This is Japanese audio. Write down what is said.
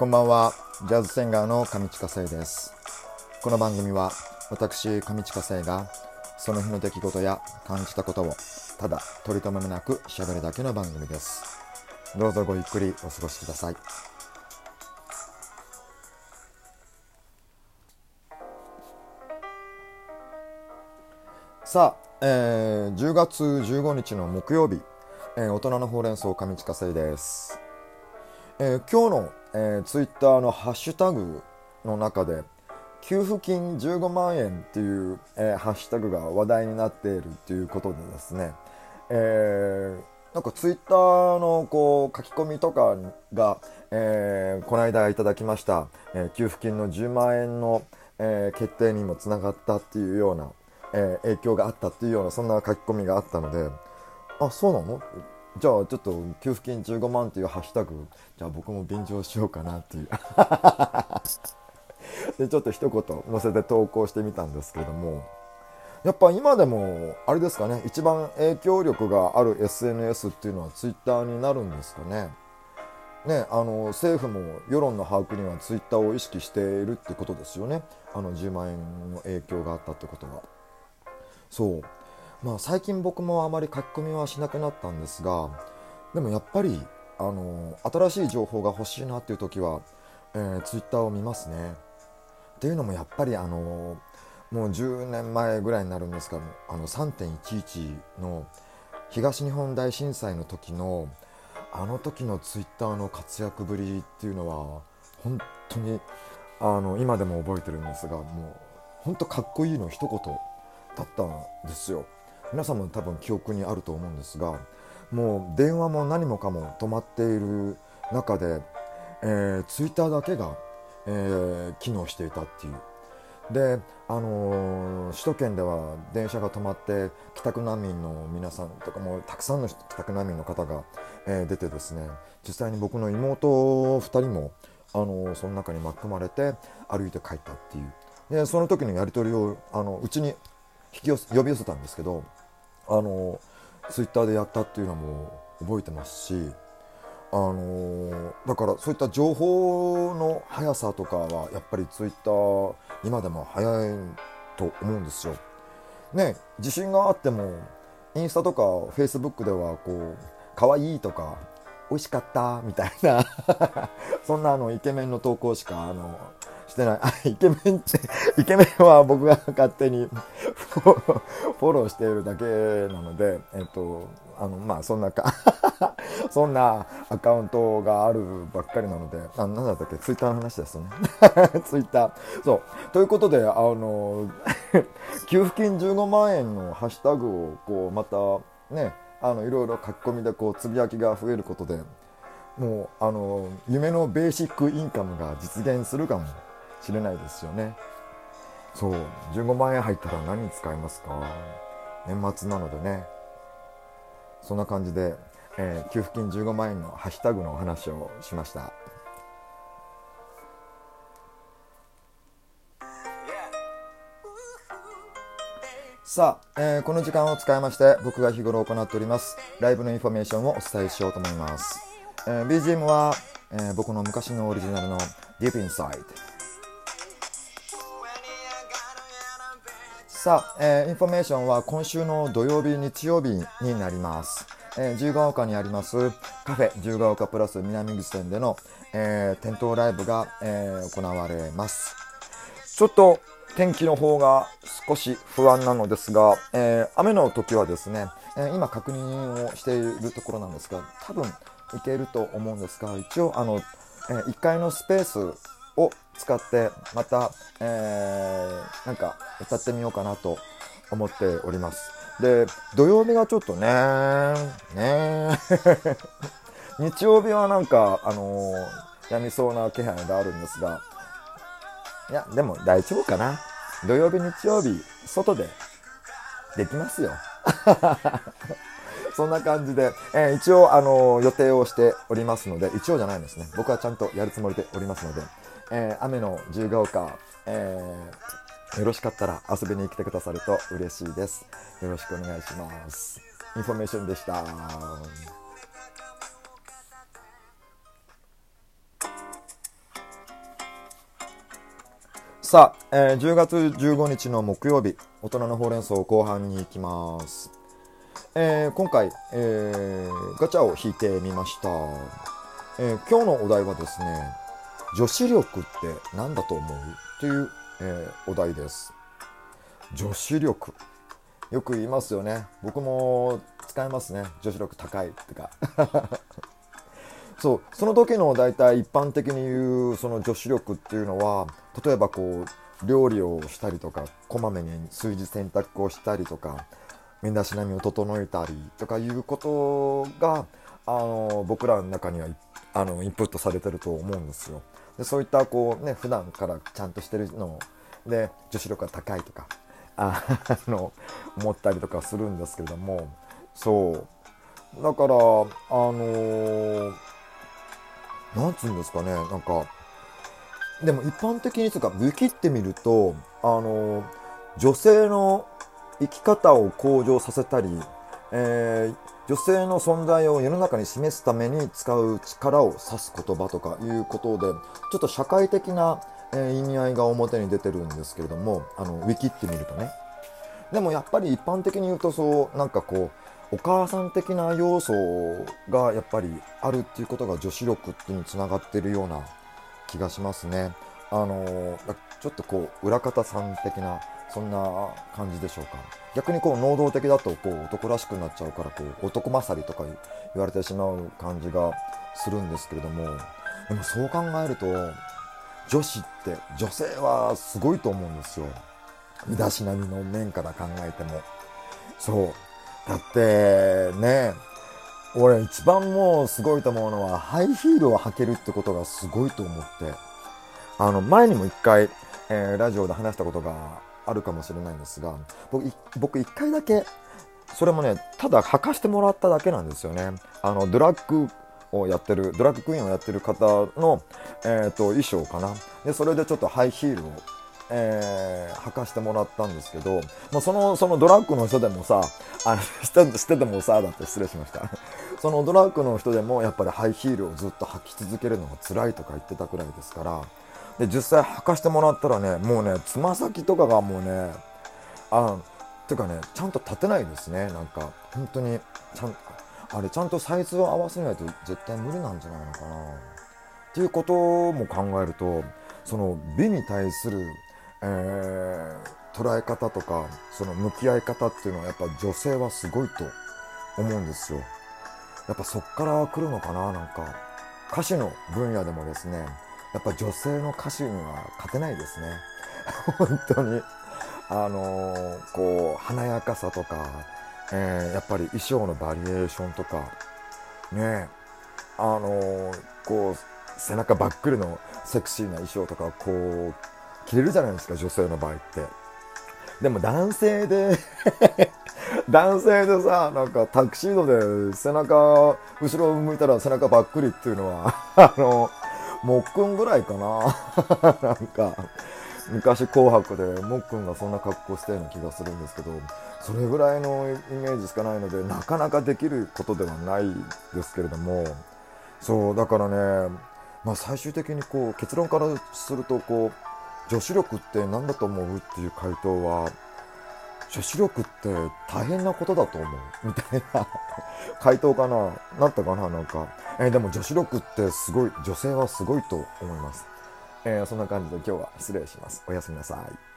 こんばんは。ジャズシンガーの上地下生です。この番組は私上地下生がその日の出来事や感じたことをただ取り留めもなく喋るだけの番組です。どうぞごゆっくりお過ごしください。さあ、えー、10月15日の木曜日、えー、大人のほうれん草上地下生です。えー、今日の、えー、ツイッターのハッシュタグの中で給付金15万円っていう、えー、ハッシュタグが話題になっているっていうことでですね、えー、なんかツイッターのこう書き込みとかが、えー、この間いただきました、えー、給付金の10万円の、えー、決定にもつながったっていうような、えー、影響があったっていうようなそんな書き込みがあったのであそうなの？じゃあちょっと給付金15万っていうハッシュタグじゃあ僕も便乗しようかなっていう。でちょっと一言載せて投稿してみたんですけども。やっぱ今でもあれですかね一番影響力がある SNS っていうのはツイッターになるんですかね。ね、あの政府も世論の把握にはツイッターを意識しているってことですよね。あの10万円の影響があったってことは。そう。まあ、最近僕もあまり書き込みはしなくなったんですがでもやっぱりあの新しい情報が欲しいなっていう時は、えー、ツイッターを見ますね。っていうのもやっぱりあのもう10年前ぐらいになるんですがあの3.11の東日本大震災の時のあの時のツイッターの活躍ぶりっていうのは本当にあの今でも覚えてるんですがもう本当かっこいいの一言だったんですよ。皆さんも多分記憶にあると思うんですがもう電話も何もかも止まっている中で、えー、ツイッターだけが、えー、機能していたっていう。で、あのー、首都圏では電車が止まって帰宅難民の皆さんとかもたくさんの帰宅難民の方が、えー、出てですね実際に僕の妹2人も、あのー、その中に巻き込まれて歩いて帰ったっていう。でその時のやり取りをあのうちに引き寄せ呼び寄せたんですけどあのツイッターでやったっていうのも覚えてますしあのだからそういった情報の速さとかはやっぱりツイッター今でも速いと思うんですよ。ね自信があってもインスタとかフェイスブックではこう可愛いとか美味しかったみたいな そんなあのイケメンの投稿しかあのしてない。あ、イケメンって、イケメンは僕が勝手に フォローしているだけなので、えっと、あの、まあ、そんなか そんなアカウントがあるばっかりなので、あ、なんだったっけ、ツイッターの話ですよね。ツイッター。そう。ということで、あの、給付金15万円のハッシュタグを、こう、また、ね、あの、いろいろ書き込みで、こう、つぶやきが増えることで、もう、あの、夢のベーシックインカムが実現するかもしれないですよね。そう。15万円入ったら何に使いますか？年末なのでね。そんな感じで、えー、給付金15万円のハッシュタグのお話をしました。さあ、えー、この時間を使いまして僕が日頃行っておりますライブのインフォメーションをお伝えしようと思います、えー、BGM は、えー、僕の昔のオリジナルの Deep Inside さあ、えー、インフォメーションは今週の土曜日、日曜日になります。えー、自由が丘にありますカフェ自由が丘プラス南口店での、えー、店頭ライブが、えー、行われます。ちょっと天気の方が少し不安なのですが、えー、雨の時はですね、えー、今確認をしているところなんですが、多分いけると思うんですが、一応あの、えー、1階のスペースを使ってまた、えー、なんか歌ってみようかなと思っております。で、土曜日がちょっとね、ね 日曜日はなんか、あのー、やみそうな気配があるんですが、いや、でも大丈夫かな。土曜日、日曜日、外でできますよ。そんな感じで、えー、一応、あのー、予定をしておりますので、一応じゃないんですね。僕はちゃんとやるつもりでおりますので、えー、雨の自由が丘、えー、よろしかったら遊びに来てくださると嬉しいです。よろしくお願いします。インフォメーションでした。さあ、えー、10月15日の木曜日、大人のほうれん草後半に行きます。えー、今回、えー、ガチャを引いてみました、えー、今日のお題はですね、女子力って何だと思う？という、えお題です。女子力。よく言いますよね。僕も使いますね。女子力高いってか。そうその時の大体一般的に言うその女子力っていうのは例えばこう料理をしたりとかこまめに数字選択をしたりとか身だしなみを整えたりとかいうことがあの僕らの中にはあのインプットされてると思うんですよ。でそういったこうね普段からちゃんとしてるので女子力が高いとか あの思ったりとかするんですけれどもそうだからあのーなんつうんですかね、なんか、でも一般的にとか、ウィキってみると、あの、女性の生き方を向上させたり、えー、女性の存在を世の中に示すために使う力を指す言葉とかいうことで、ちょっと社会的な、えー、意味合いが表に出てるんですけれども、あの、ウィキってみるとね。でもやっぱり一般的に言うとそう、なんかこう、お母さん的な要素がやっぱりあるっていうことが女子力っていうにつながってるような気がしますね。あのちょっとこう裏方さん的なそんな感じでしょうか。逆にこう能動的だとこう男らしくなっちゃうからこう男勝りとか言われてしまう感じがするんですけれどもでもそう考えると女子って女性はすごいと思うんですよ。身だしなみの面から考えても。そう。だってね俺一番もうすごいと思うのはハイヒールを履けるってことがすごいと思って。あの前にも一回、えー、ラジオで話したことがあるかもしれないんですが僕僕一回だけそれもねただ履かしてもらっただけなんですよねあのドラッグをやってるドラッグクイーンをやってる方の、えーと衣装かなでそれでちょっとハイヒールをえー、履かしてもらったんですけど、もうその、そのドラッグの人でもさ、あの、してしててもさ、だって失礼しました。そのドラッグの人でもやっぱりハイヒールをずっと履き続けるのが辛いとか言ってたくらいですから、で、実際履かしてもらったらね、もうね、つま先とかがもうね、あ、ていうかね、ちゃんと立てないですね、なんか、本当に、ちゃん、あれちゃんとサイズを合わせないと絶対無理なんじゃないのかな。っていうことも考えると、その美に対するえー、捉え方とかその向き合い方っていうのはやっぱ女性はすごいと思うんですよ。やっぱそっから来るのかななんか。歌手の分野でもですねやっぱ女性の歌手には勝てないですね 本当にあのー、こう華やかさとか、えー、やっぱり衣装のバリエーションとかねあのー、こう背中ばっくりのセクシーな衣装とかこう着れるじゃないですか、女性の場合って。でも男性で 男性でさ、なんかタクシードで背中、後ろを向いたら背中ばっくりっていうのは あの、もっくんぐらいかな。なんか、昔紅白でもっくんがそんな格好したような気がするんですけど、それぐらいのイメージしかないので、なかなかできることではないですけれども、そう、だからね、まあ最終的にこう結論からするとこう、女子力って何だと思う？っていう回答は女子力って大変なことだと思う。みたいな。回答かな？なったかな？なんか、えー、でも女子力ってすごい女性はすごいと思います、えー、そんな感じで今日は失礼します。おやすみなさい。